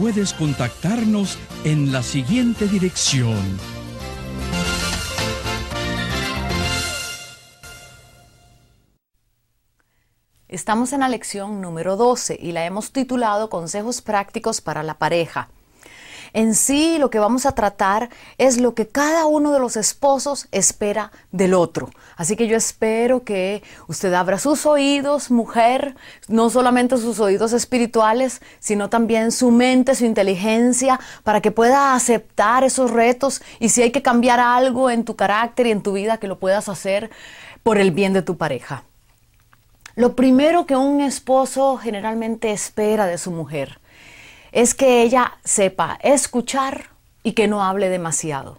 puedes contactarnos en la siguiente dirección. Estamos en la lección número 12 y la hemos titulado Consejos prácticos para la pareja. En sí lo que vamos a tratar es lo que cada uno de los esposos espera del otro. Así que yo espero que usted abra sus oídos, mujer, no solamente sus oídos espirituales, sino también su mente, su inteligencia, para que pueda aceptar esos retos y si hay que cambiar algo en tu carácter y en tu vida, que lo puedas hacer por el bien de tu pareja. Lo primero que un esposo generalmente espera de su mujer es que ella sepa escuchar y que no hable demasiado.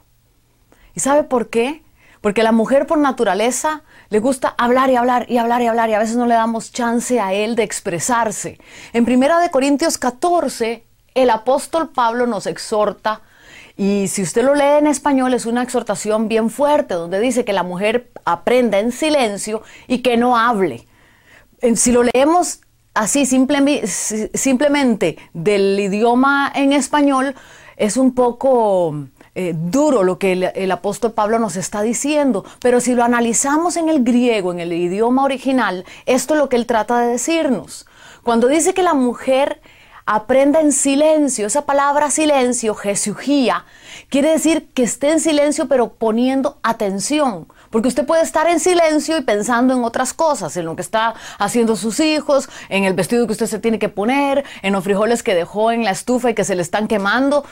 ¿Y sabe por qué? Porque la mujer por naturaleza le gusta hablar y hablar y hablar y hablar y a veces no le damos chance a él de expresarse. En Primera de Corintios 14, el apóstol Pablo nos exhorta y si usted lo lee en español es una exhortación bien fuerte donde dice que la mujer aprenda en silencio y que no hable. Si lo leemos así simplemente del idioma en español, es un poco eh, duro lo que el, apóstol Pablo nos está diciendo, pero si lo analizamos en el griego, en el idioma original, esto es lo que él trata de decirnos. Cuando dice que la mujer aprenda en silencio, esa palabra silencio, jesugía, quiere decir que esté en silencio pero poniendo atención. Porque usted puede estar en silencio y pensando en otras cosas, en lo que está haciendo sus hijos, en el vestido que usted se tiene que poner, en los frijoles que dejó en la estufa y que se le están quemando.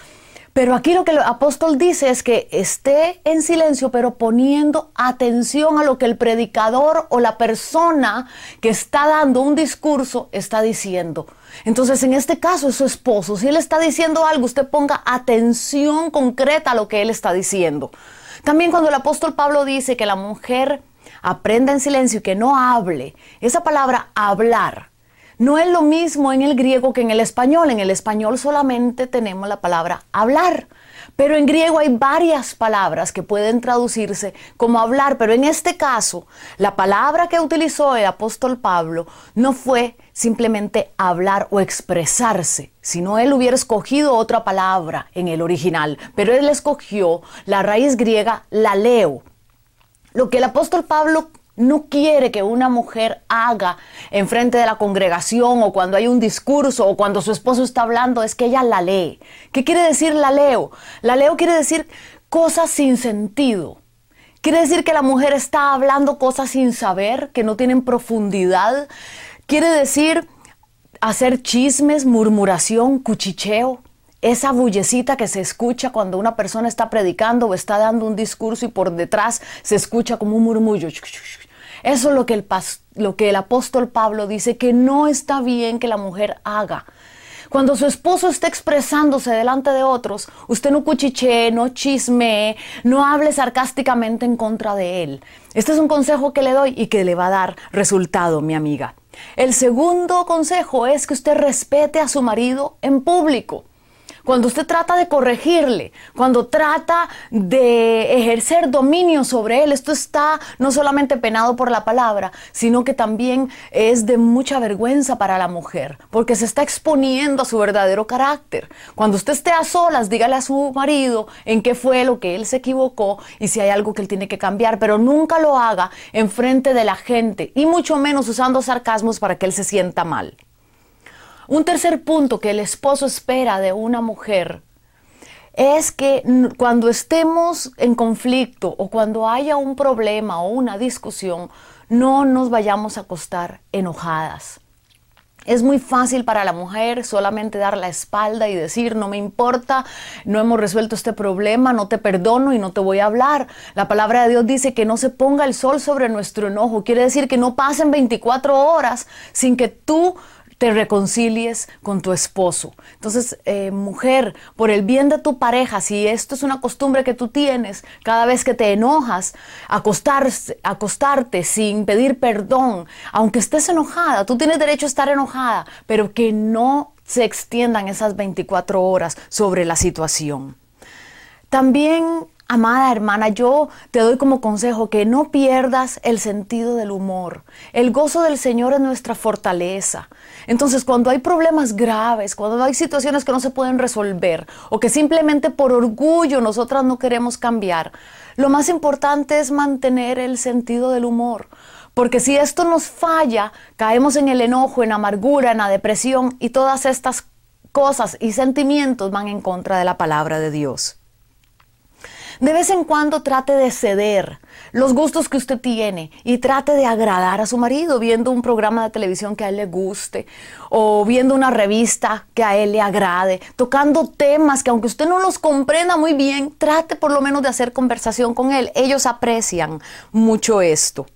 Pero aquí lo que el apóstol dice es que esté en silencio, pero poniendo atención a lo que el predicador o la persona que está dando un discurso está diciendo. Entonces, en este caso es su esposo. Si él está diciendo algo, usted ponga atención concreta a lo que él está diciendo. También cuando el apóstol Pablo dice que la mujer aprenda en silencio y que no hable, esa palabra hablar no es lo mismo en el griego que en el español. En el español solamente tenemos la palabra hablar. Pero en griego hay varias palabras que pueden traducirse como hablar, pero en este caso, la palabra que utilizó el apóstol Pablo no fue simplemente hablar o expresarse, sino él hubiera escogido otra palabra en el original, pero él escogió la raíz griega la leo. Lo que el apóstol Pablo no quiere que una mujer haga en frente de la congregación o cuando hay un discurso o cuando su esposo está hablando es que ella la lee. ¿Qué quiere decir la leo? La leo quiere decir cosas sin sentido. Quiere decir que la mujer está hablando cosas sin saber, que no tienen profundidad. Quiere decir hacer chismes, murmuración, cuchicheo. Esa bullecita que se escucha cuando una persona está predicando o está dando un discurso y por detrás se escucha como un murmullo. Eso es lo que el, apóstol Pablo dice que no está bien que la mujer haga. Cuando su esposo está expresándose delante de otros, usted no cuchichee, no chisme, no hable sarcásticamente en contra de él. Este es un consejo que le doy y que le va a dar resultado, mi amiga. El segundo consejo es que usted respete a su marido en público. Cuando usted trata de corregirle, cuando trata de ejercer dominio sobre él, esto está no solamente penado por la palabra, sino que también es de mucha vergüenza para la mujer, porque se está exponiendo a su verdadero carácter. Cuando usted esté a solas, dígale a su marido en qué fue lo que él se equivocó y si hay algo que él tiene que cambiar, pero nunca lo haga en frente de la gente y mucho menos usando sarcasmos para que él se sienta mal. Un tercer punto que el esposo espera de una mujer es que cuando estemos en conflicto o cuando haya un problema o una discusión, no nos vayamos a acostar enojadas. Es muy fácil para la mujer solamente dar la espalda y decir, no me importa, no hemos resuelto este problema, no te perdono y no te voy a hablar. La palabra de Dios dice que no se ponga el sol sobre nuestro enojo. Quiere decir que no pasen 24 horas sin que tú te reconcilies con tu esposo. Entonces, eh, mujer, por el bien de tu pareja, si esto es una costumbre que tú tienes, cada vez que te enojas, acostarse, acostarte sin pedir perdón, aunque estés enojada, tú tienes derecho a estar enojada, pero que no se extiendan esas 24 horas sobre la situación. También Amada hermana, yo te doy como consejo que no pierdas el sentido del humor. El gozo del Señor es nuestra fortaleza. Entonces, cuando hay problemas graves, cuando hay situaciones que no se pueden resolver o que simplemente por orgullo nosotras no queremos cambiar, lo más importante es mantener el sentido del humor. Porque si esto nos falla, caemos en el enojo, en la amargura, en la depresión y todas estas cosas y sentimientos van en contra de la palabra de Dios. De vez en cuando trate de ceder los gustos que usted tiene y trate de agradar a su marido viendo un programa de televisión que a él le guste o viendo una revista que a él le agrade, tocando temas que aunque usted no los comprenda muy bien, trate por lo menos de hacer conversación con él. Ellos aprecian mucho esto.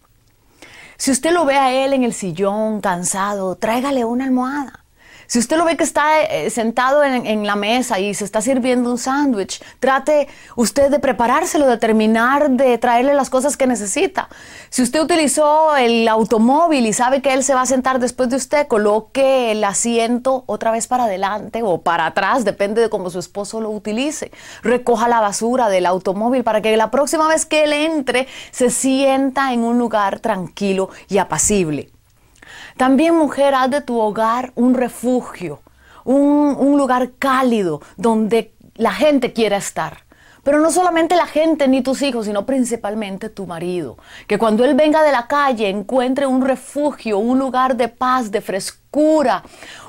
Si usted lo ve a él en el sillón cansado, tráigale una almohada. Si usted lo ve que está eh, sentado en, la mesa y se está sirviendo un sándwich, trate usted de preparárselo, de terminar de traerle las cosas que necesita. Si usted utilizó el automóvil y sabe que él se va a sentar después de usted, coloque el asiento otra vez para adelante o para atrás, depende de cómo su esposo lo utilice. Recoja la basura del automóvil para que la próxima vez que él entre se sienta en un lugar tranquilo y apacible. También mujer, haz de tu hogar un refugio, un, un lugar cálido donde la gente quiera estar. Pero no solamente la gente ni tus hijos, sino principalmente tu marido. Que cuando él venga de la calle encuentre un refugio, un lugar de paz, de frescura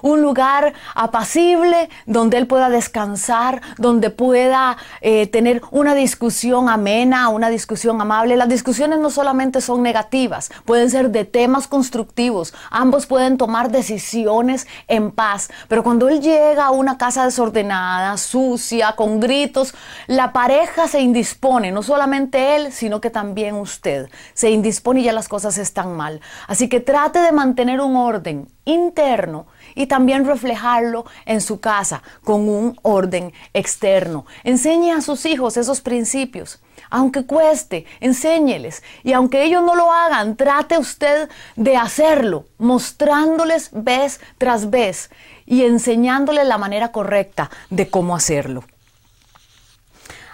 un lugar apacible donde él pueda descansar, donde pueda eh, tener una discusión amena, una discusión amable. Las discusiones no solamente son negativas, pueden ser de temas constructivos. Ambos pueden tomar decisiones en paz. Pero cuando él llega a una casa desordenada, sucia, con gritos, la pareja se indispone, no solamente él, sino que también usted. Se indispone y ya las cosas están mal. Así que trate de mantener un orden interno y también reflejarlo en su casa con un orden externo. Enseñe a sus hijos esos principios. Aunque cueste, enséñeles. Y aunque ellos no lo hagan, trate usted de hacerlo, mostrándoles vez tras vez y enseñándoles la manera correcta de cómo hacerlo.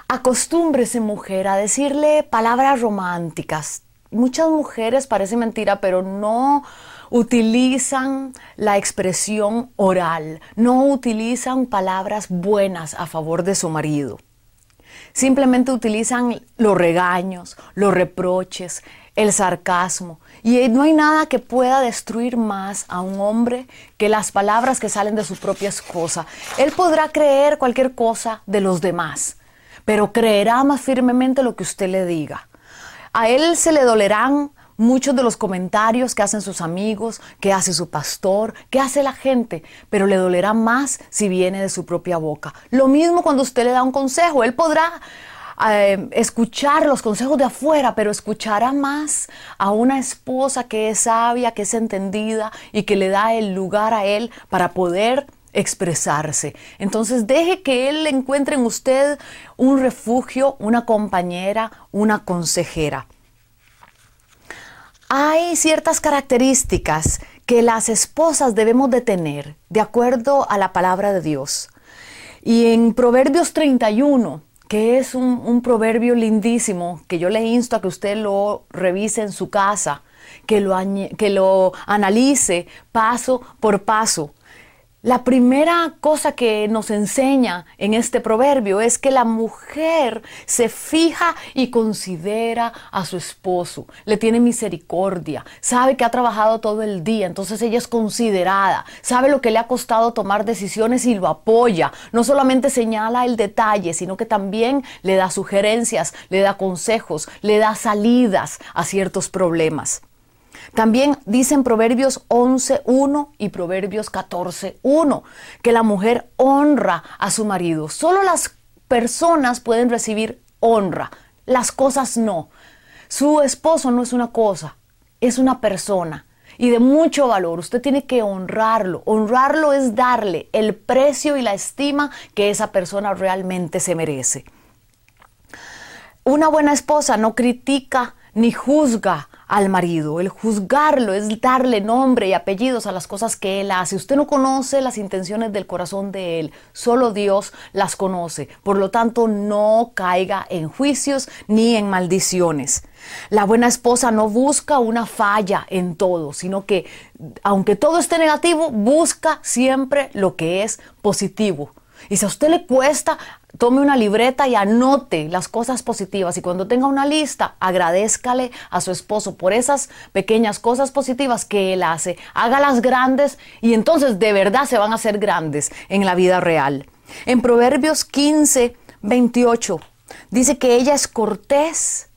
Acostúmbrese, mujer, a decirle palabras románticas. Muchas mujeres, parece mentira, pero no utilizan la expresión oral, no utilizan palabras buenas a favor de su marido. Simplemente utilizan los regaños, los reproches, el sarcasmo. Y no hay nada que pueda destruir más a un hombre que las palabras que salen de su propia esposa. Él podrá creer cualquier cosa de los demás, pero creerá más firmemente lo que usted le diga. A él se le dolerán muchos de los comentarios que hacen sus amigos, que hace su pastor, que hace la gente, pero le dolerá más si viene de su propia boca. Lo mismo cuando usted le da un consejo, él podrá eh, escuchar los consejos de afuera, pero escuchará más a una esposa que es sabia, que es entendida y que le da el lugar a él para poder expresarse. Entonces deje que él encuentre en usted un refugio, una compañera, una consejera. Hay ciertas características que las esposas debemos de tener de acuerdo a la palabra de Dios. Y en Proverbios 31, que es un, proverbio lindísimo, que yo le insto a que usted lo revise en su casa, que lo, que lo analice paso por paso, la primera cosa que nos enseña en este proverbio es que la mujer se fija y considera a su esposo, le tiene misericordia, sabe que ha trabajado todo el día, entonces ella es considerada, sabe lo que le ha costado tomar decisiones y lo apoya. No solamente señala el detalle, sino que también le da sugerencias, le da consejos, le da salidas a ciertos problemas. También dicen Proverbios 11.1 y Proverbios 14.1 que la mujer honra a su marido. Solo las personas pueden recibir honra, las cosas no. Su esposo no es una cosa, es una persona y de mucho valor. Usted tiene que honrarlo. Honrarlo es darle el precio y la estima que esa persona realmente se merece. Una buena esposa no critica ni juzga al marido. El juzgarlo es darle nombre y apellidos a las cosas que él hace. Usted no conoce las intenciones del corazón de él, solo Dios las conoce. Por lo tanto, no caiga en juicios ni en maldiciones. La buena esposa no busca una falla en todo, sino que aunque todo esté negativo, busca siempre lo que es positivo. Y si a usted le cuesta, tome una libreta y anote las cosas positivas. Y cuando tenga una lista, agradezcale a su esposo por esas pequeñas cosas positivas que él hace. Hágalas grandes y entonces de verdad se van a hacer grandes en la vida real. En Proverbios 15, 28, dice que ella es cortés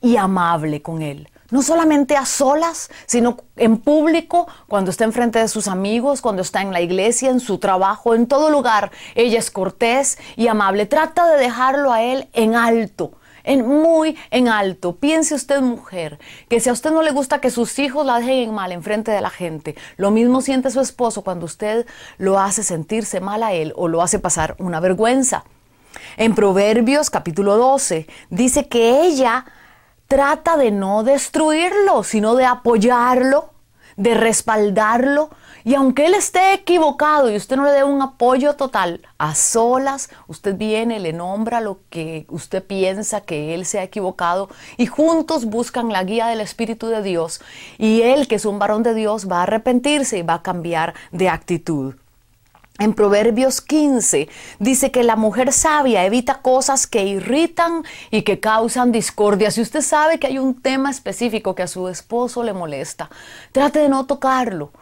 y amable con él no solamente a solas, sino en público, cuando está enfrente de sus amigos, cuando está en la iglesia, en su trabajo, en todo lugar. Ella es cortés y amable. Trata de dejarlo a él en alto. En muy en alto. Piense usted, mujer, que si a usted no le gusta que sus hijos la dejen mal enfrente de la gente, lo mismo siente su esposo cuando usted lo hace sentirse mal a él o lo hace pasar una vergüenza. En Proverbios capítulo 12 dice que ella trata de no destruirlo, sino de apoyarlo, de respaldarlo. Y aunque él esté equivocado y usted no le dé un apoyo total, a solas, usted viene, le nombra lo que usted piensa que él se ha equivocado y juntos buscan la guía del Espíritu de Dios. Y él, que es un varón de Dios, va a arrepentirse y va a cambiar de actitud. En Proverbios 15 dice que la mujer sabia evita cosas que irritan y que causan discordia. Si usted sabe que hay un tema específico que a su esposo le molesta, trate de no tocarlo.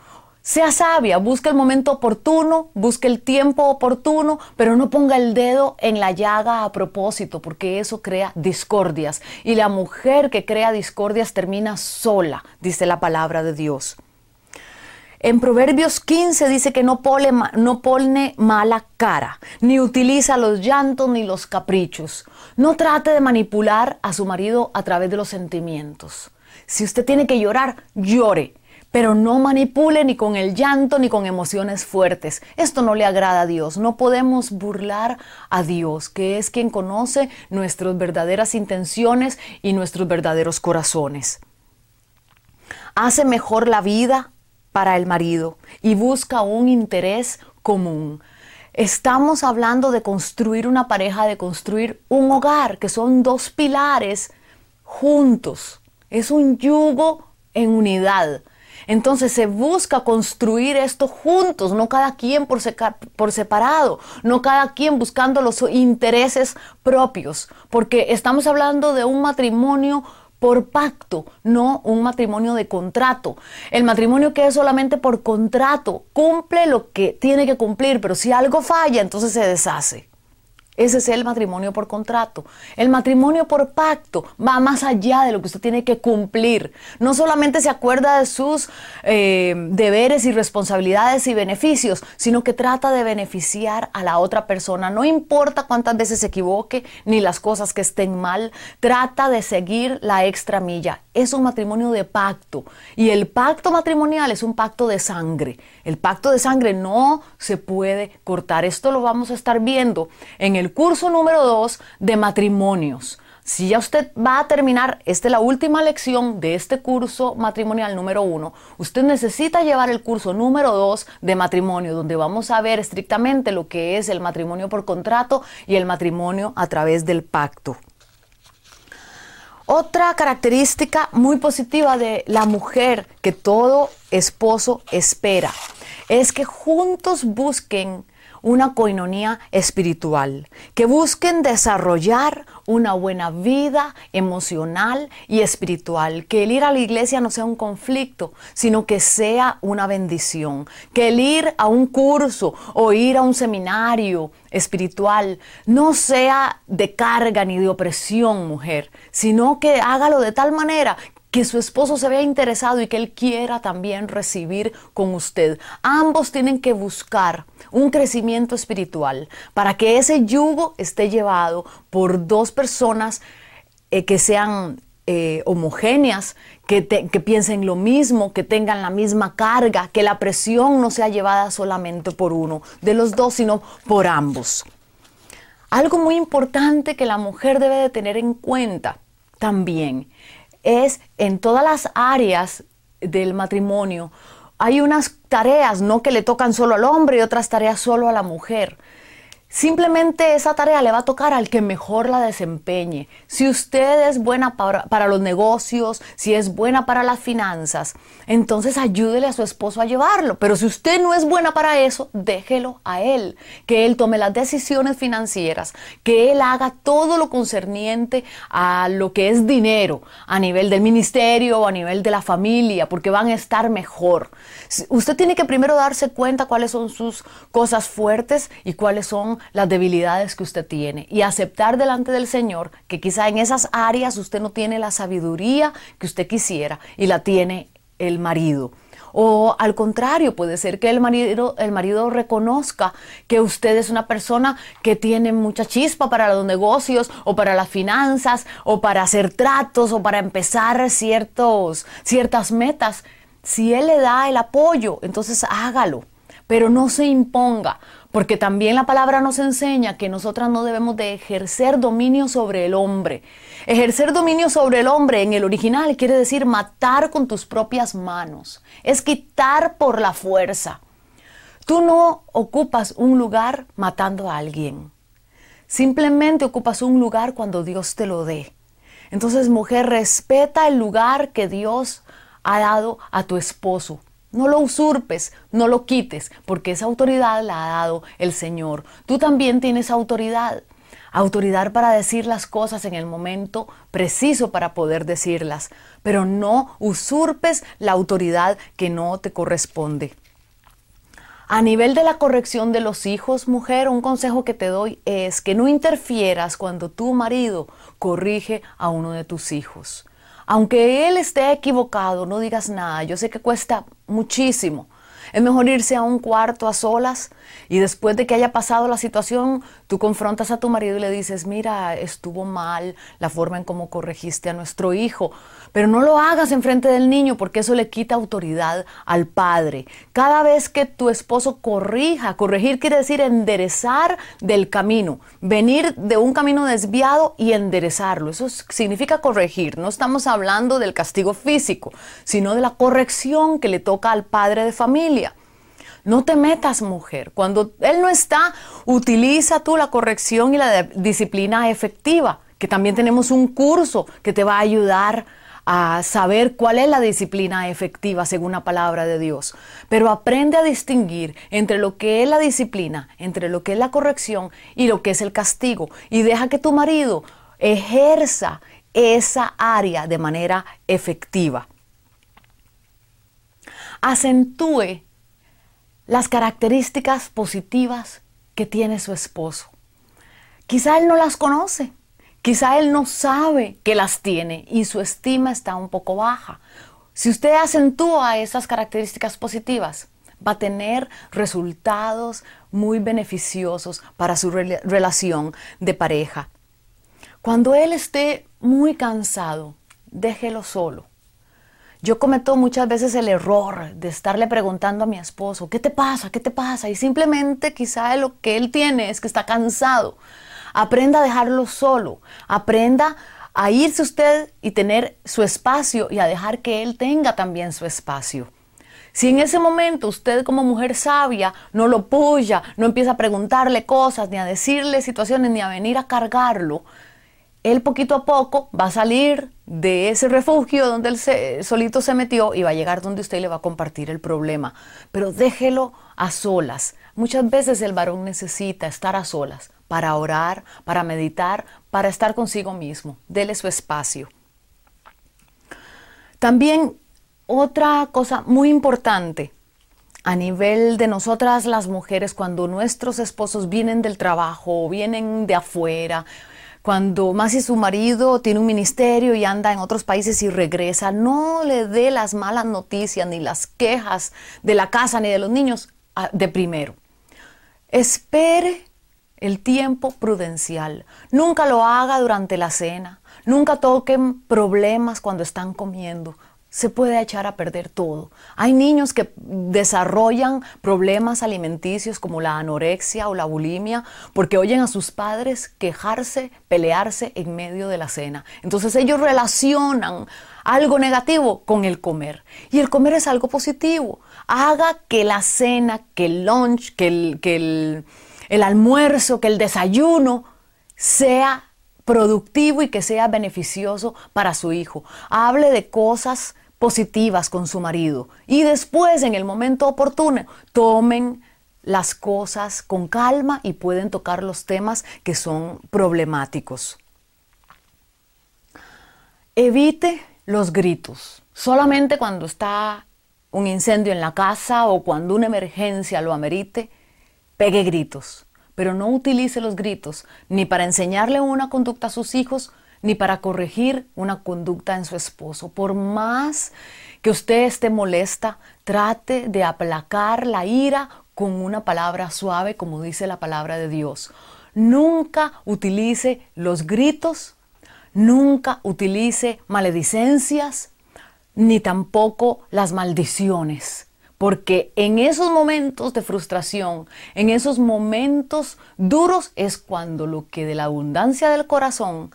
Sea sabia, busque el momento oportuno, busque el tiempo oportuno, pero no ponga el dedo en la llaga a propósito, porque eso crea discordias. Y la mujer que crea discordias termina sola, dice la palabra de Dios. En Proverbios 15 dice que no pone, no mala cara, ni utiliza los llantos ni los caprichos. No trate de manipular a su marido a través de los sentimientos. Si usted tiene que llorar, llore, pero no manipule ni con el llanto ni con emociones fuertes. Esto no le agrada a Dios. No podemos burlar a Dios, que es quien conoce nuestras verdaderas intenciones y nuestros verdaderos corazones. Hace mejor la vida para el marido y busca un interés común. Estamos hablando de construir una pareja, de construir un hogar, que son dos pilares juntos. Es un yugo en unidad. Entonces se busca construir esto juntos, no cada quien por, por, separado, no cada quien buscando los intereses propios, porque estamos hablando de un matrimonio por pacto, no un matrimonio de contrato. El matrimonio que es solamente por contrato cumple lo que tiene que cumplir, pero si algo falla, entonces se deshace. Ese es el matrimonio por contrato. El matrimonio por pacto va más allá de lo que usted tiene que cumplir. No solamente se acuerda de sus eh, deberes y responsabilidades y beneficios, sino que trata de beneficiar a la otra persona. No importa cuántas veces se equivoque ni las cosas que estén mal, trata de seguir la extra milla. Es un matrimonio de pacto. Y el pacto matrimonial es un pacto de sangre. El pacto de sangre no se puede cortar. Esto lo vamos a estar viendo en el curso número 2 de matrimonios. Si ya usted va a terminar, esta es la última lección de este curso matrimonial número 1, usted necesita llevar el curso número 2 de matrimonio, donde vamos a ver estrictamente lo que es el matrimonio por contrato y el matrimonio a través del pacto. Otra característica muy positiva de la mujer que todo esposo espera es que juntos busquen una coinonía espiritual, que busquen desarrollar una buena vida emocional y espiritual, que el ir a la iglesia no sea un conflicto, sino que sea una bendición, que el ir a un curso o ir a un seminario espiritual no sea de carga ni de opresión, mujer, sino que hágalo de tal manera que su esposo se vea interesado y que él quiera también recibir con usted. Ambos tienen que buscar un crecimiento espiritual para que ese yugo esté llevado por dos personas eh, que sean eh, homogéneas, que, que, piensen lo mismo, que tengan la misma carga, que la presión no sea llevada solamente por uno de los dos, sino por ambos. Algo muy importante que la mujer debe de tener en cuenta también es en todas las áreas del matrimonio. Hay unas tareas, no que le tocan solo al hombre y otras tareas solo a la mujer. Simplemente esa tarea le va a tocar al que mejor la desempeñe. Si usted es buena para, los negocios, si es buena para las finanzas, entonces ayúdele a su esposo a llevarlo. Pero si usted no es buena para eso, déjelo a él, que él tome las decisiones financieras, que él haga todo lo concerniente a lo que es dinero a nivel del ministerio o a nivel de la familia, porque van a estar mejor. Usted tiene que primero darse cuenta cuáles son sus cosas fuertes y cuáles son las debilidades que usted tiene y aceptar delante del Señor que quizá en esas áreas usted no tiene la sabiduría que usted quisiera y la tiene el marido. O al contrario, puede ser que el marido, el marido reconozca que usted es una persona que tiene mucha chispa para los negocios o para las finanzas o para hacer tratos o para empezar ciertos, ciertas metas. Si él le da el apoyo, entonces hágalo, pero no se imponga. Porque también la palabra nos enseña que nosotras no debemos de ejercer dominio sobre el hombre. Ejercer dominio sobre el hombre en el original quiere decir matar con tus propias manos. Es quitar por la fuerza. Tú no ocupas un lugar matando a alguien. Simplemente ocupas un lugar cuando Dios te lo dé. Entonces, mujer, respeta el lugar que Dios ha dado a tu esposo. No lo usurpes, no lo quites, porque esa autoridad la ha dado el Señor. Tú también tienes autoridad. Autoridad para decir las cosas en el momento preciso para poder decirlas, pero no usurpes la autoridad que no te corresponde. A nivel de la corrección de los hijos, mujer, un consejo que te doy es que no interfieras cuando tu marido corrige a uno de tus hijos. Aunque él esté equivocado, no digas nada. Yo sé que cuesta muchísimo. Es mejor irse a un cuarto a solas y después de que haya pasado la situación, tú confrontas a tu marido y le dices, mira, estuvo mal la forma en cómo corregiste a nuestro hijo. Pero no lo hagas enfrente del niño porque eso le quita autoridad al padre. Cada vez que tu esposo corrija, corregir quiere decir enderezar del camino, venir de un camino desviado y enderezarlo. Eso significa corregir. No estamos hablando del castigo físico, sino de la corrección que le toca al padre de familia. No te metas, mujer. Cuando él no está, utiliza tú la corrección y la disciplina efectiva, que también tenemos un curso que te va a ayudar a saber cuál es la disciplina efectiva según la palabra de Dios. Pero aprende a distinguir entre lo que es la disciplina, entre lo que es la corrección y lo que es el castigo. Y deja que tu marido ejerza esa área de manera efectiva. Acentúe las características positivas que tiene su esposo. Quizá él no las conoce, Quizá él no sabe que las tiene y su estima está un poco baja. Si usted acentúa esas características positivas, va a tener resultados muy beneficiosos para su relación de pareja. Cuando él esté muy cansado, déjelo solo. Yo cometo muchas veces el error de estarle preguntando a mi esposo, ¿qué te pasa? ¿Qué te pasa? Y simplemente quizá lo que él tiene es que está cansado. Aprenda a dejarlo solo. Aprenda a irse usted y tener su espacio y a dejar que él tenga también su espacio. Si en ese momento usted como mujer sabia no lo apoya, no empieza a preguntarle cosas, ni a decirle situaciones, ni a venir a cargarlo, él poquito a poco va a salir de ese refugio donde él solito se metió y va a llegar donde usted le va a compartir el problema. Pero déjelo a solas. Muchas veces el varón necesita estar a solas para orar, para meditar, para estar consigo mismo. Dele su espacio. También otra cosa muy importante a nivel de nosotras las mujeres, cuando nuestros esposos vienen del trabajo vienen de afuera, cuando más si su marido tiene un ministerio y anda en otros países y regresa, no le dé las malas noticias ni las quejas de la casa ni de los niños ah, de primero. Espere el tiempo prudencial. Nunca lo haga durante la cena. Nunca toquen problemas cuando están comiendo se puede echar a perder todo. Hay niños que desarrollan problemas alimenticios como la anorexia o la bulimia porque oyen a sus padres quejarse, pelearse en medio de la cena. Entonces ellos relacionan algo negativo con el comer. Y el comer es algo positivo. Haga que la cena, que el lunch, que el, que el, el almuerzo, que el desayuno sea productivo y que sea beneficioso para su hijo. Hable de cosas positivas con su marido y después en el momento oportuno tomen las cosas con calma y pueden tocar los temas que son problemáticos. Evite los gritos. Solamente cuando está un incendio en la casa o cuando una emergencia lo amerite, pegue gritos. Pero no utilice los gritos ni para enseñarle una conducta a sus hijos, ni para corregir una conducta en su esposo. Por más que usted esté molesta, trate de aplacar la ira con una palabra suave, como dice la palabra de Dios. Nunca utilice los gritos, nunca utilice maledicencias, ni tampoco las maldiciones. Porque en esos momentos de frustración, en esos momentos duros, es cuando lo que de la abundancia del corazón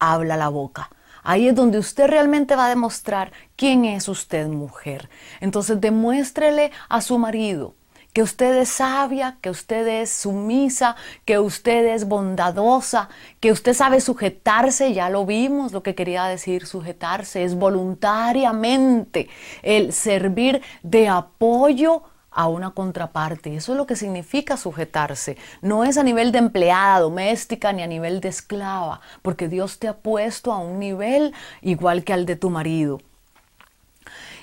habla la boca. Ahí es donde usted realmente va a demostrar quién es usted mujer. Entonces demuéstrele a su marido que usted es sabia, que usted es sumisa, que usted es bondadosa, que usted sabe sujetarse, ya lo vimos, lo que quería decir sujetarse, es voluntariamente el servir de apoyo a una contraparte. Eso es lo que significa sujetarse. No es a nivel de empleada doméstica ni a nivel de esclava, porque Dios te ha puesto a un nivel igual que al de tu marido.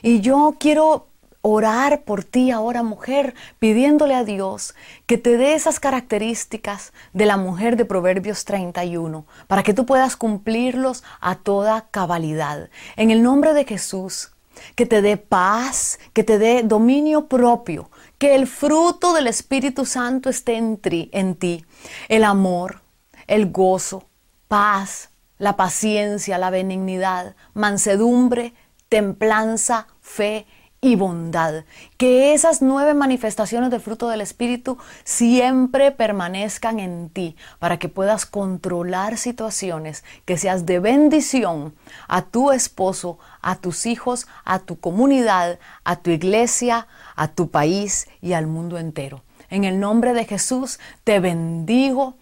Y yo quiero orar por ti ahora, mujer, pidiéndole a Dios que te dé esas características de la mujer de Proverbios 31, para que tú puedas cumplirlos a toda cabalidad. En el nombre de Jesús, que te dé paz, que te dé dominio propio, que el fruto del Espíritu Santo esté en en ti. el amor, el gozo, paz, la paciencia, la benignidad, mansedumbre, templanza, fe y bondad. Que esas nueve manifestaciones del fruto del Espíritu siempre permanezcan en ti para que puedas controlar situaciones, que seas de bendición a tu esposo, a tus hijos, a tu comunidad, a tu iglesia, a tu país y al mundo entero. En el nombre de Jesús te bendigo.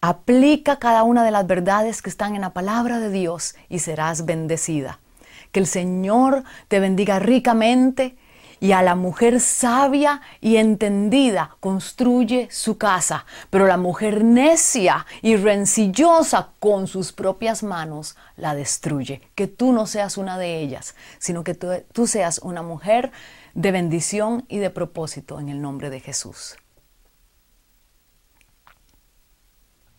Aplica cada una de las verdades que están en la palabra de Dios y serás bendecida. Que el Señor te bendiga ricamente y a la mujer sabia y entendida construye su casa, pero la mujer necia y rencillosa con sus propias manos la destruye. Que tú no seas una de ellas, sino que tú, seas una mujer de bendición y de propósito en el nombre de Jesús.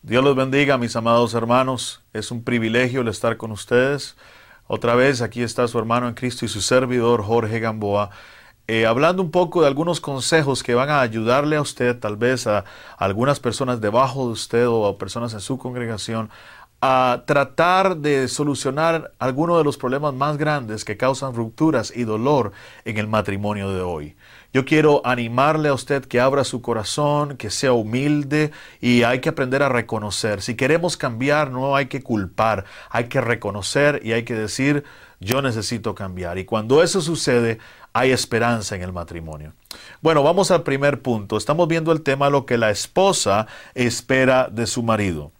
Dios los bendiga, mis amados hermanos. Es un privilegio el estar con ustedes. Otra vez aquí está su hermano en Cristo y su servidor Jorge Gamboa. Eh, hablando un poco de algunos consejos que van a ayudarle a usted, tal vez a, algunas personas debajo de usted o a personas en su congregación, a tratar de solucionar algunos de los problemas más grandes que causan rupturas y dolor en el matrimonio de hoy. Yo quiero animarle a usted que abra su corazón, que sea humilde y hay que aprender a reconocer. Si queremos cambiar, no hay que culpar, hay que reconocer y hay que decir, yo necesito cambiar. Y cuando eso sucede, hay esperanza en el matrimonio. Bueno, vamos al primer punto. Estamos viendo el tema lo que la esposa espera de su marido.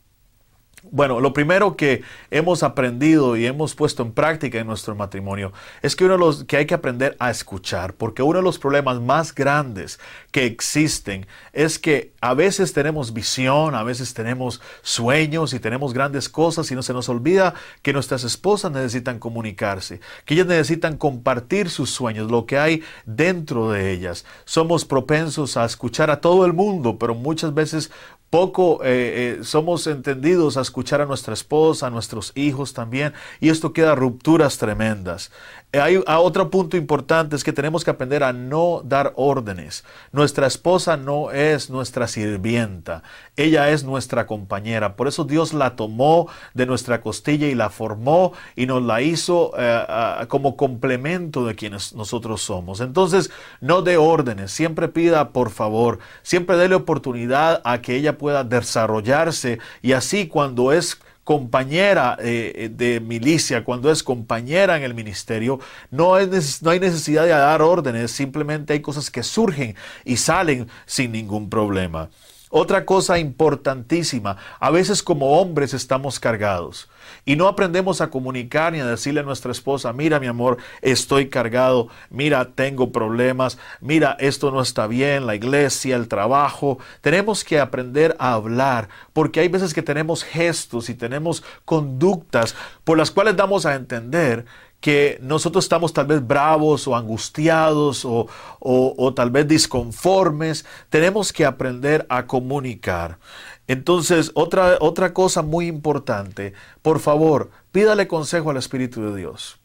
Bueno, lo primero que hemos aprendido y hemos puesto en práctica en nuestro matrimonio es que uno de los que hay que aprender a escuchar, porque uno de los problemas más grandes que existen es que a veces tenemos visión, a veces tenemos sueños y tenemos grandes cosas y no se nos olvida que nuestras esposas necesitan comunicarse, que ellas necesitan compartir sus sueños, lo que hay dentro de ellas. Somos propensos a escuchar a todo el mundo, pero muchas veces poco eh, eh, somos entendidos a escuchar a nuestra esposa, a nuestros hijos también, y esto queda rupturas tremendas. Eh, hay otro punto importante es que tenemos que aprender a no dar órdenes. Nuestra esposa no es nuestra sirvienta, ella es nuestra compañera. Por eso Dios la tomó de nuestra costilla y la formó y nos la hizo como complemento de quienes nosotros somos. Entonces, no dé órdenes, siempre pida por favor, siempre déle oportunidad a que ella pueda desarrollarse y así cuando es compañera eh, de milicia, cuando es compañera en el ministerio, no, es, no hay necesidad de dar órdenes, simplemente hay cosas que surgen y salen sin ningún problema. Otra cosa importantísima, a veces como hombres estamos cargados y no aprendemos a comunicar ni a decirle a nuestra esposa, mira mi amor, estoy cargado, mira, tengo problemas, mira, esto no está bien, la iglesia, el trabajo. Tenemos que aprender a hablar porque hay veces que tenemos gestos y tenemos conductas por las cuales damos a entender que nosotros estamos tal vez bravos o angustiados o, tal vez disconformes, tenemos que aprender a comunicar. Entonces, otra, otra cosa muy importante, por favor, pídale consejo al Espíritu de Dios.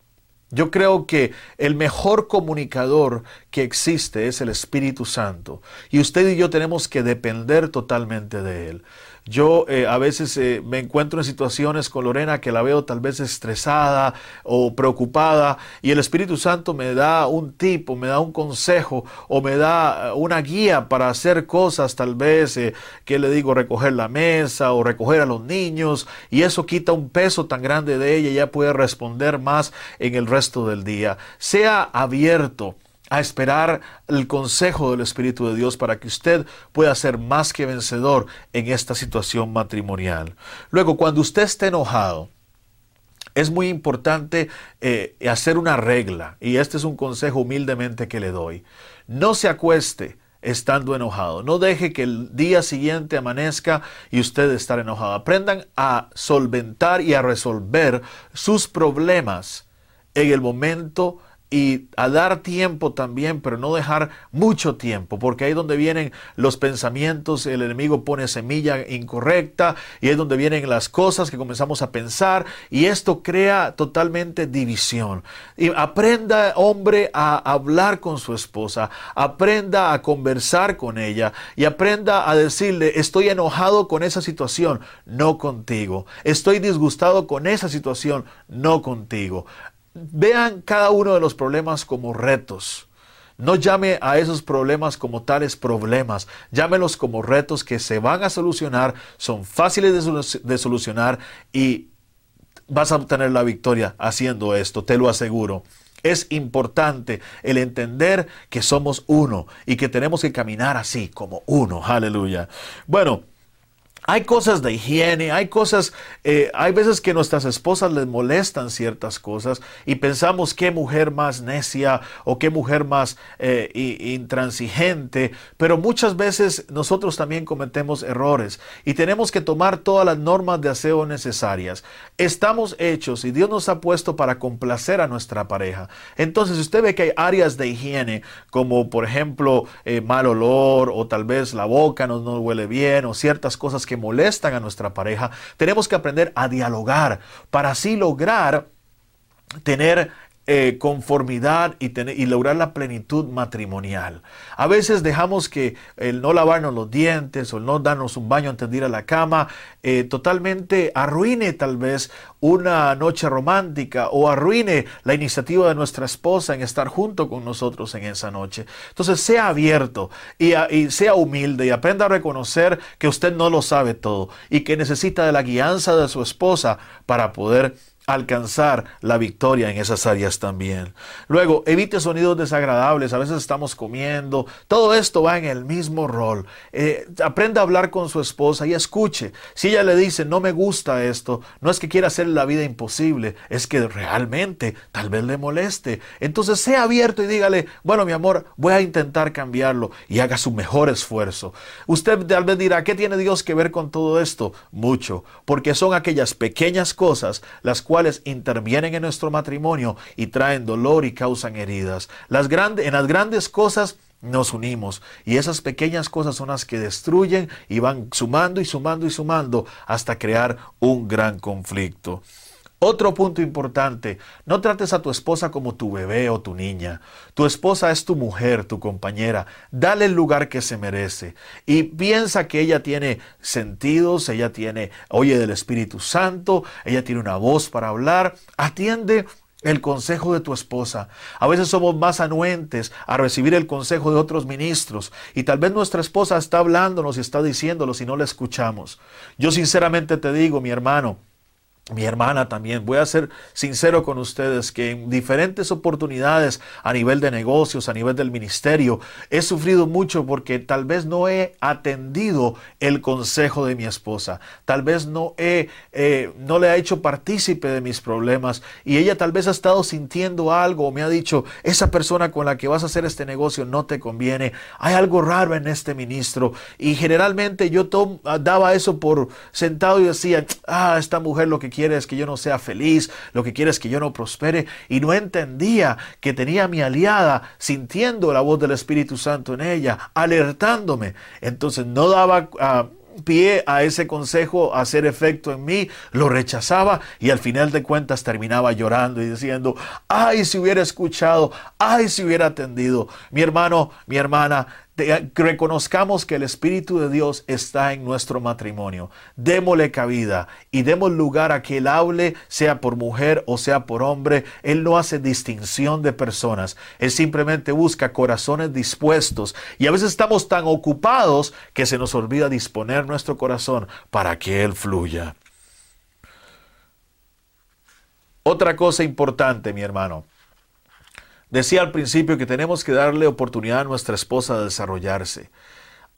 Yo creo que el mejor comunicador que existe es el Espíritu Santo y usted y yo tenemos que depender totalmente de Él. Yo eh, a veces eh, me encuentro en situaciones con Lorena que la veo tal vez estresada o preocupada y el Espíritu Santo me da un tipo, me da un consejo o me da eh, una guía para hacer cosas tal vez que le digo recoger la mesa o recoger a los niños y eso quita un peso tan grande de ella y ya puede responder más en el resto del día. Sea abierto a esperar el consejo del Espíritu de Dios para que usted pueda ser más que vencedor en esta situación matrimonial. Luego, cuando usted esté enojado, es muy importante eh, hacer una regla, y este es un consejo humildemente que le doy. No se acueste estando enojado. No deje que el día siguiente amanezca y usted estar enojado. Aprendan a solventar y a resolver sus problemas en el momento y a dar tiempo también, pero no dejar mucho tiempo, porque ahí es donde vienen los pensamientos, el enemigo pone semilla incorrecta y es donde vienen las cosas que comenzamos a pensar y esto crea totalmente división. Y aprenda, hombre, a hablar con su esposa, aprenda a conversar con ella y aprenda a decirle, estoy enojado con esa situación, no contigo. Estoy disgustado con esa situación, no contigo. Vean cada uno de los problemas como retos. No llame a esos problemas como tales problemas, llámelos como retos que se van a solucionar, son fáciles de, solucionar y vas a obtener la victoria haciendo esto, te lo aseguro. Es importante el entender que somos uno y que tenemos que caminar así como uno. Aleluya. Bueno, hay cosas de higiene, hay cosas, eh, hay veces que nuestras esposas les molestan ciertas cosas y pensamos qué mujer más necia o qué mujer más eh, intransigente, pero muchas veces nosotros también cometemos errores y tenemos que tomar todas las normas de aseo necesarias. Estamos hechos y Dios nos ha puesto para complacer a nuestra pareja. Entonces, si usted ve que hay áreas de higiene, como por ejemplo eh, mal olor o tal vez la boca no, no huele bien o ciertas cosas que molestan a nuestra pareja, tenemos que aprender a dialogar para así lograr tener eh, conformidad y, lograr la plenitud matrimonial. A veces dejamos que el no lavarnos los dientes o el no darnos un baño antes de ir a la cama eh, totalmente arruine tal vez una noche romántica o arruine la iniciativa de nuestra esposa en estar junto con nosotros en esa noche. Entonces sea abierto y, y sea humilde y aprenda a reconocer que usted no lo sabe todo y que necesita de la guianza de su esposa para poder alcanzar la victoria en esas áreas también. Luego, evite sonidos desagradables, a veces estamos comiendo, todo esto va en el mismo rol. Eh, aprenda a hablar con su esposa y escuche. Si ella le dice, no me gusta esto, no es que quiera hacer la vida imposible, es que realmente tal vez le moleste. Entonces sea abierto y dígale, bueno mi amor, voy a intentar cambiarlo y haga su mejor esfuerzo. Usted tal vez dirá, ¿qué tiene Dios que ver con todo esto? Mucho, porque son aquellas pequeñas cosas las cuales intervienen en nuestro matrimonio y traen dolor y causan heridas. En las grandes cosas nos unimos. Y esas pequeñas cosas son las que destruyen y van sumando y sumando y sumando hasta crear un gran conflicto. Otro punto importante, no trates a tu esposa como tu bebé o tu niña. Tu esposa es tu mujer, tu compañera. Dale el lugar que se merece. Y piensa que ella tiene sentidos, ella tiene, oye del Espíritu Santo, ella tiene una voz para hablar. Atiende el consejo de tu esposa. A veces somos más anuentes a recibir el consejo de otros ministros y tal vez nuestra esposa está hablándonos y está diciéndolo y no la escuchamos. Yo sinceramente te digo, mi hermano, mi hermana también. Voy a ser sincero con ustedes que en diferentes oportunidades a nivel de negocios, a nivel del ministerio, he sufrido mucho porque tal vez no he atendido el consejo de mi esposa. Tal vez no he, eh, no le he hecho partícipe de mis problemas y ella tal vez ha estado sintiendo algo o me ha dicho, esa persona con la que vas a hacer este negocio no te conviene. Hay algo raro en este ministro y generalmente yo daba eso por sentado y decía, ah, esta mujer lo que quiere quiere que yo no sea feliz, lo que quiere es que yo no prospere. Y no entendía que tenía mi aliada sintiendo la voz del Espíritu Santo en ella, alertándome. Entonces no daba... Ah, pie a ese consejo a hacer efecto en mí, lo rechazaba y al final de cuentas terminaba llorando y diciendo, ay si hubiera escuchado, ay si hubiera atendido. Mi hermano, mi hermana, reconozcamos que el Espíritu de Dios está en nuestro matrimonio. Démosle cabida y demos lugar a que Él hable, sea por mujer o sea por hombre. Él no hace distinción de personas. Él simplemente busca corazones dispuestos. Y a veces estamos tan ocupados que se nos olvida disponer nuestro corazón para que Él fluya. Otra cosa importante, mi hermano. Decía al principio que tenemos que darle oportunidad a nuestra esposa de desarrollarse.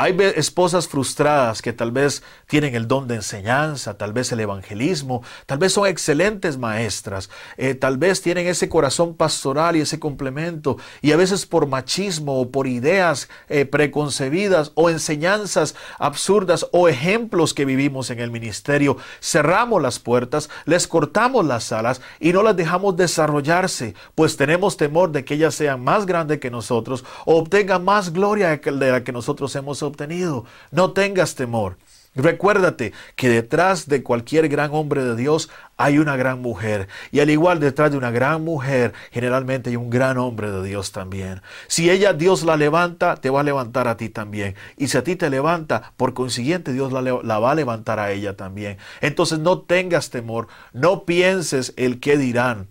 Hay esposas frustradas que tal vez tienen el don de enseñanza, tal vez el evangelismo, tal vez son excelentes maestras, eh, tal vez tienen ese corazón pastoral y ese complemento, y a veces por machismo o por ideas eh, preconcebidas o enseñanzas absurdas o ejemplos que vivimos en el ministerio, cerramos las puertas, les cortamos las alas y no las dejamos desarrollarse, pues tenemos temor de que ellas sean más grandes que nosotros o obtengan más gloria de la que nosotros hemos obtenido obtenido. No tengas temor. Recuérdate que detrás de cualquier gran hombre de Dios hay una gran mujer. Y al igual detrás de una gran mujer, generalmente hay un gran hombre de Dios también. Si ella Dios la levanta, te va a levantar a ti también. Y si a ti te levanta, por consiguiente Dios la, la va a levantar a ella también. Entonces no tengas temor, no pienses el qué dirán.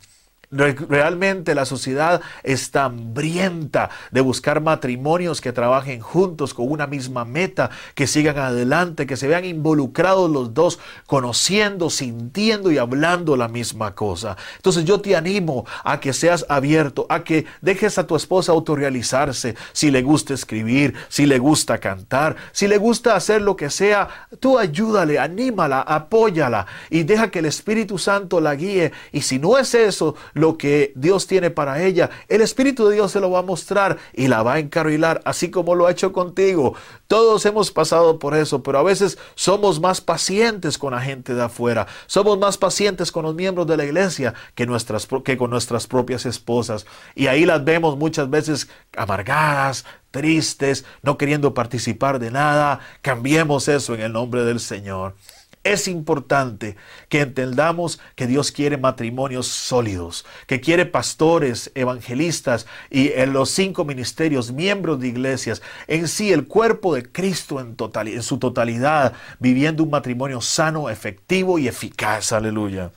Realmente la sociedad está hambrienta de buscar matrimonios que trabajen juntos con una misma meta, que sigan adelante, que se vean involucrados los dos, conociendo, sintiendo y hablando la misma cosa. Entonces yo te animo a que seas abierto, a que dejes a tu esposa autorrealizarse, si le gusta escribir, si le gusta cantar, si le gusta hacer lo que sea, tú ayúdale, anímala, apóyala y deja que el Espíritu Santo la guíe. Y si no es eso, lo que Dios tiene para ella, el Espíritu de Dios se lo va a mostrar y la va a encarrilar, así como lo ha hecho contigo. Todos hemos pasado por eso, pero a veces somos más pacientes con la gente de afuera, somos más pacientes con los miembros de la iglesia que, nuestras, que con nuestras propias esposas. Y ahí las vemos muchas veces amargadas, tristes, no queriendo participar de nada. Cambiemos eso en el nombre del Señor. Es importante que entendamos que Dios quiere matrimonios sólidos, que quiere pastores, evangelistas y en los cinco ministerios, miembros de iglesias, en sí el cuerpo de Cristo en, total, en su totalidad, viviendo un matrimonio sano, efectivo y eficaz. Aleluya.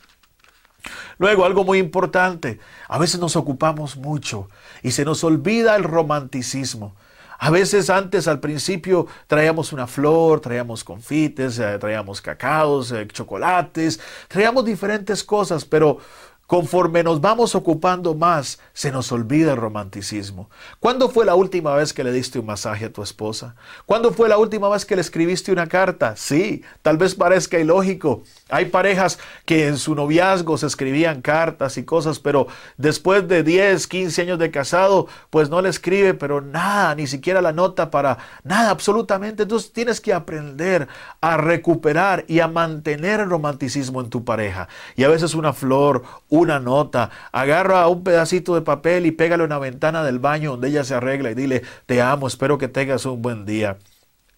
Luego, algo muy importante, a veces nos ocupamos mucho y se nos olvida el romanticismo. A veces antes, al principio, traíamos una flor, traíamos confites, eh, traíamos cacaos, eh, chocolates, traíamos diferentes cosas, pero Conforme nos vamos ocupando más, se nos olvida el romanticismo. ¿Cuándo fue la última vez que le diste un masaje a tu esposa? ¿Cuándo fue la última vez que le escribiste una carta? Sí, tal vez parezca ilógico. Hay parejas que en su noviazgo se escribían cartas y cosas, pero después de 10, 15 años de casado, pues no le escribe, pero nada, ni siquiera la nota para nada, absolutamente. Entonces tienes que aprender a recuperar y a mantener el romanticismo en tu pareja. Y a veces una flor, una nota, agarra un pedacito de papel y pégale una ventana del baño donde ella se arregla y dile, te amo, espero que tengas un buen día.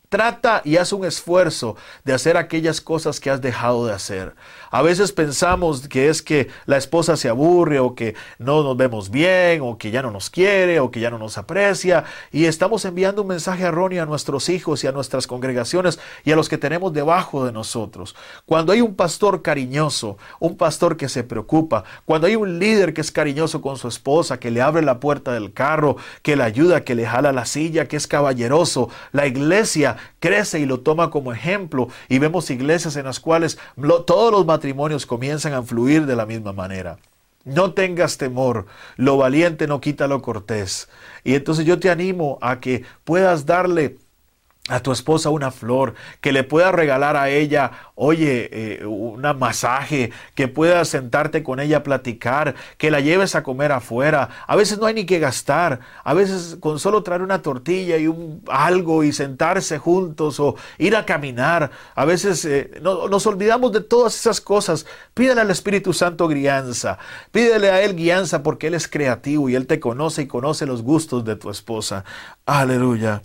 Trata y haz un esfuerzo de hacer aquellas cosas que has dejado de hacer. A veces pensamos que es que la esposa se aburre o que no nos vemos bien o que ya no nos quiere o que ya no nos aprecia y estamos enviando un mensaje erróneo a nuestros hijos y a nuestras congregaciones y a los que tenemos debajo de nosotros. Cuando hay un pastor cariñoso, un pastor que se preocupa, cuando hay un líder que es cariñoso con su esposa, que le abre la puerta del carro, que le ayuda, que le jala la silla, que es caballeroso, la iglesia crece y lo toma como ejemplo y vemos iglesias en las cuales todos los matrimonios comienzan a fluir de la misma manera. No tengas temor, lo valiente no quita lo cortés. Y entonces yo te animo a que puedas darle a tu esposa una flor, que le puedas regalar a ella, oye, eh, un masaje, que puedas sentarte con ella a platicar, que la lleves a comer afuera. A veces no hay ni que gastar, a veces con solo traer una tortilla y un algo y sentarse juntos o ir a caminar. A veces eh, nos olvidamos de todas esas cosas. Pídele al Espíritu Santo guianza, pídele a Él guianza porque Él es creativo y Él te conoce y conoce los gustos de tu esposa. Aleluya.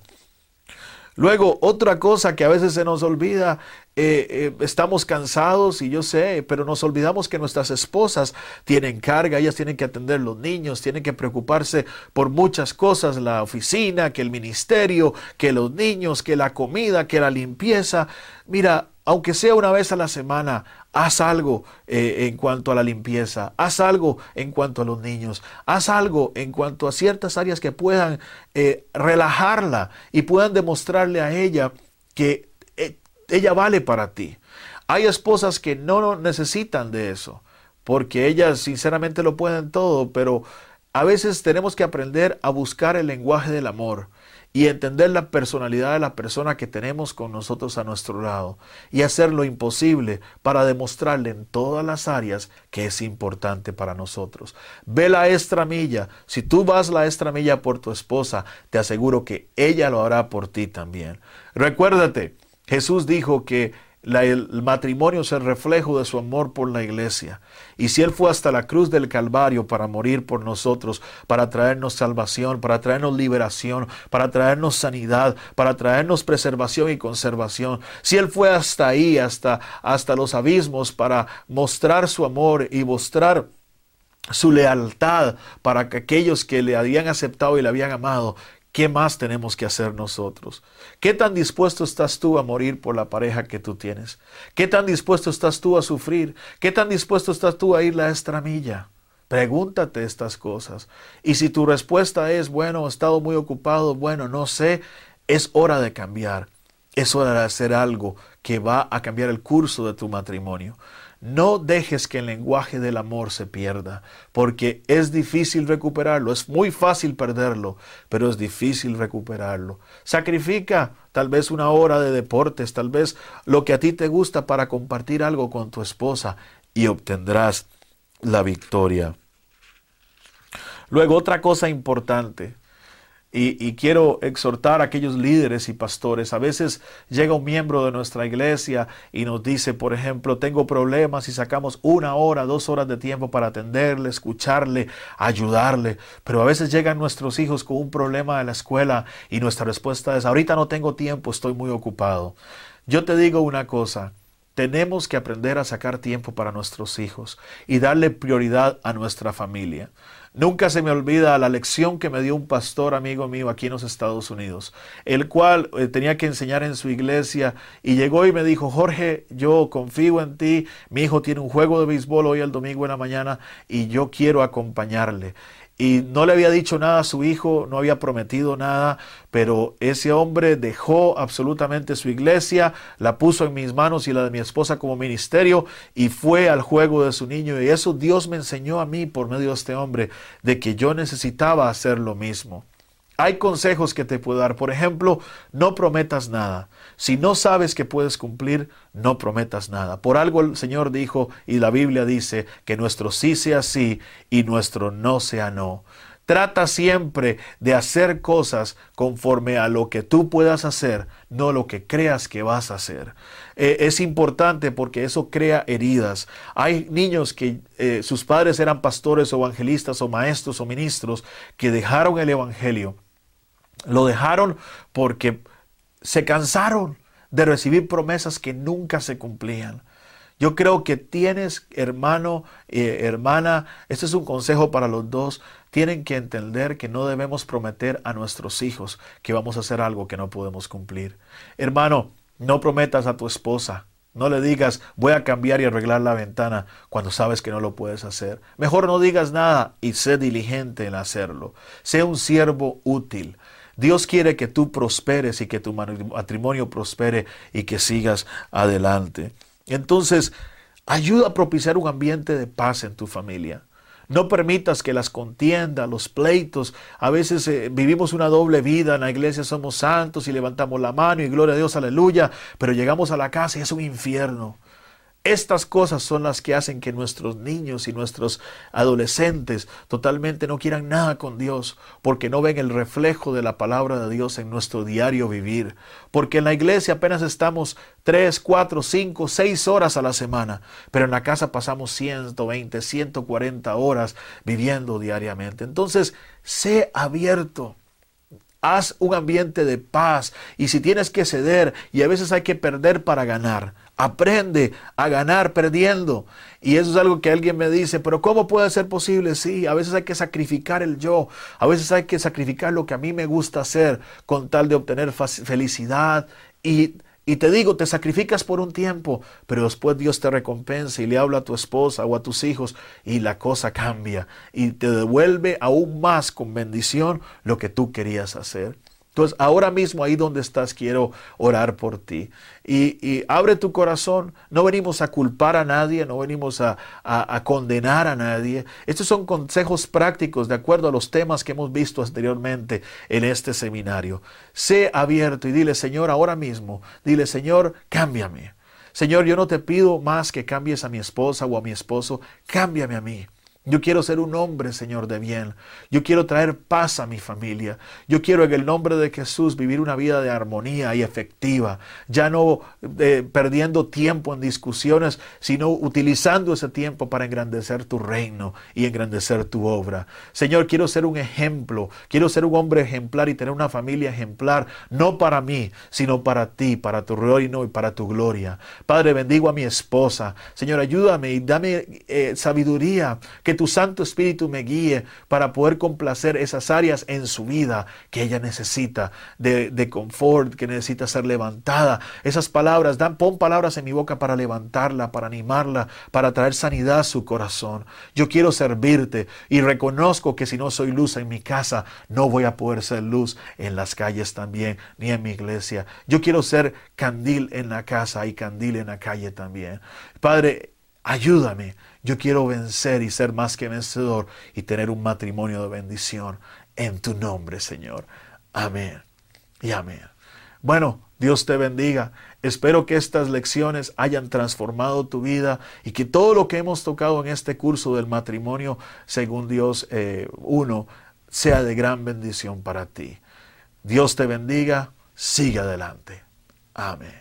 Luego, otra cosa que a veces se nos olvida, eh, eh, estamos cansados y yo sé, pero nos olvidamos que nuestras esposas tienen carga, ellas tienen que atender los niños, tienen que preocuparse por muchas cosas, la oficina, que el ministerio, que los niños, que la comida, que la limpieza. Mira, aunque sea una vez a la semana, haz algo eh, en cuanto a la limpieza, haz algo en cuanto a los niños, haz algo en cuanto a ciertas áreas que puedan eh, relajarla y puedan demostrarle a ella que eh, ella vale para ti. Hay esposas que no necesitan de eso, porque ellas sinceramente lo pueden todo, pero a veces tenemos que aprender a buscar el lenguaje del amor y entender la personalidad de la persona que tenemos con nosotros a nuestro lado y hacer lo imposible para demostrarle en todas las áreas que es importante para nosotros. Ve la extra milla. Si tú vas la extra milla por tu esposa, te aseguro que ella lo hará por ti también. Recuérdate, Jesús dijo que el matrimonio es el reflejo de su amor por la iglesia. Y si Él fue hasta la cruz del Calvario para morir por nosotros, para traernos salvación, para traernos liberación, para traernos sanidad, para traernos preservación y conservación, si Él fue hasta ahí, hasta, hasta los abismos, para mostrar su amor y mostrar su lealtad para que aquellos que le habían aceptado y le habían amado, ¿Qué más tenemos que hacer nosotros? ¿Qué tan dispuesto estás tú a morir por la pareja que tú tienes? ¿Qué tan dispuesto estás tú a sufrir? ¿Qué tan dispuesto estás tú a ir la extra milla? Pregúntate estas cosas. Y si tu respuesta es, bueno, he estado muy ocupado, bueno, no sé, es hora de cambiar. Es hora de hacer algo que va a cambiar el curso de tu matrimonio. No dejes que el lenguaje del amor se pierda, porque es difícil recuperarlo, es muy fácil perderlo, pero es difícil recuperarlo. Sacrifica tal vez una hora de deportes, tal vez lo que a ti te gusta para compartir algo con tu esposa y obtendrás la victoria. Luego, otra cosa importante, y, quiero exhortar a aquellos líderes y pastores. A veces llega un miembro de nuestra iglesia y nos dice, por ejemplo, tengo problemas y sacamos una hora, dos horas de tiempo para atenderle, escucharle, ayudarle. Pero a veces llegan nuestros hijos con un problema de la escuela y nuestra respuesta es, ahorita no tengo tiempo, estoy muy ocupado. Yo te digo una cosa, tenemos que aprender a sacar tiempo para nuestros hijos y darle prioridad a nuestra familia. Nunca se me olvida la lección que me dio un pastor amigo mío aquí en los Estados Unidos, el cual eh, tenía que enseñar en su iglesia y llegó y me dijo, Jorge, yo confío en ti, mi hijo tiene un juego de béisbol hoy el domingo en la mañana y yo quiero acompañarle y no le había dicho nada a su hijo, no había prometido nada, pero ese hombre dejó absolutamente su iglesia, la puso en mis manos y la de mi esposa como ministerio y fue al juego de su niño. Y eso Dios me enseñó a mí por medio de este hombre, de que yo necesitaba hacer lo mismo. Hay consejos que te puedo dar. Por ejemplo, no prometas nada. Si no sabes que puedes cumplir, no prometas nada. Por algo el Señor dijo y la Biblia dice que nuestro sí sea sí y nuestro no sea no. Trata siempre de hacer cosas conforme a lo que tú puedas hacer, no lo que creas que vas a hacer. Eh, es importante porque eso crea heridas. Hay niños que eh, sus padres eran pastores o evangelistas o maestros o ministros que dejaron el Evangelio. Lo dejaron porque se cansaron de recibir promesas que nunca se cumplían. Yo creo que tienes, hermano, eh, hermana, este es un consejo para los dos, tienen que entender que no debemos prometer a nuestros hijos que vamos a hacer algo que no podemos cumplir. Hermano, no prometas a tu esposa, no le digas voy a cambiar y arreglar la ventana cuando sabes que no lo puedes hacer. Mejor no digas nada y sé diligente en hacerlo. Sé un siervo útil. Dios quiere que tú prosperes y que tu matrimonio prospere y que sigas adelante. Entonces, ayuda a propiciar un ambiente de paz en tu familia. No permitas que las contiendas, los pleitos, a veces eh, vivimos una doble vida, en la iglesia somos santos y levantamos la mano y gloria a Dios, aleluya, pero llegamos a la casa y es un infierno. Estas cosas son las que hacen que nuestros niños y nuestros adolescentes totalmente no quieran nada con Dios, porque no ven el reflejo de la palabra de Dios en nuestro diario vivir. Porque en la iglesia apenas estamos 3, 4, 5, 6 horas a la semana, pero en la casa pasamos 120, 140 horas viviendo diariamente. Entonces, sé abierto. Haz un ambiente de paz y si tienes que ceder y a veces hay que perder para ganar, Aprende a ganar perdiendo. Y eso es algo que alguien me dice, pero ¿cómo puede ser posible? Sí, a veces hay que sacrificar el yo, a veces hay que sacrificar lo que a mí me gusta hacer con tal de obtener felicidad. Y, y te digo, te sacrificas por un tiempo, pero después Dios te recompensa y le habla a tu esposa o a tus hijos y la cosa cambia y te devuelve aún más con bendición lo que tú querías hacer. Entonces, ahora mismo ahí donde estás, quiero orar por ti. Y, abre tu corazón. No venimos a culpar a nadie, no venimos a, a, condenar a nadie. Estos son consejos prácticos de acuerdo a los temas que hemos visto anteriormente en este seminario. Sé abierto y dile, Señor, ahora mismo, dile, Señor, cámbiame. Señor, yo no te pido más que cambies a mi esposa o a mi esposo, cámbiame a mí. Yo quiero ser un hombre, Señor, de bien. Yo quiero traer paz a mi familia. Yo quiero en el nombre de Jesús vivir una vida de armonía y efectiva. Ya no eh, perdiendo tiempo en discusiones, sino utilizando ese tiempo para engrandecer tu reino y engrandecer tu obra. Señor, quiero ser un ejemplo. Quiero ser un hombre ejemplar y tener una familia ejemplar, no para mí, sino para ti, para tu reino y para tu gloria. Padre, bendigo a mi esposa. Señor, ayúdame y dame eh, sabiduría. Que que tu Santo Espíritu me guíe para poder complacer esas áreas en su vida que ella necesita de, confort, que necesita ser levantada. Esas palabras, dan, pon palabras en mi boca para levantarla, para animarla, para traer sanidad a su corazón. Yo quiero servirte y reconozco que si no soy luz en mi casa, no voy a poder ser luz en las calles también, ni en mi iglesia. Yo quiero ser candil en la casa y candil en la calle también. Padre, ayúdame yo quiero vencer y ser más que vencedor y tener un matrimonio de bendición en tu nombre, Señor. Amén y amén. Bueno, Dios te bendiga. Espero que estas lecciones hayan transformado tu vida y que todo lo que hemos tocado en este curso del matrimonio, según Dios eh, sea de gran bendición para ti. Dios te bendiga. Sigue adelante. Amén.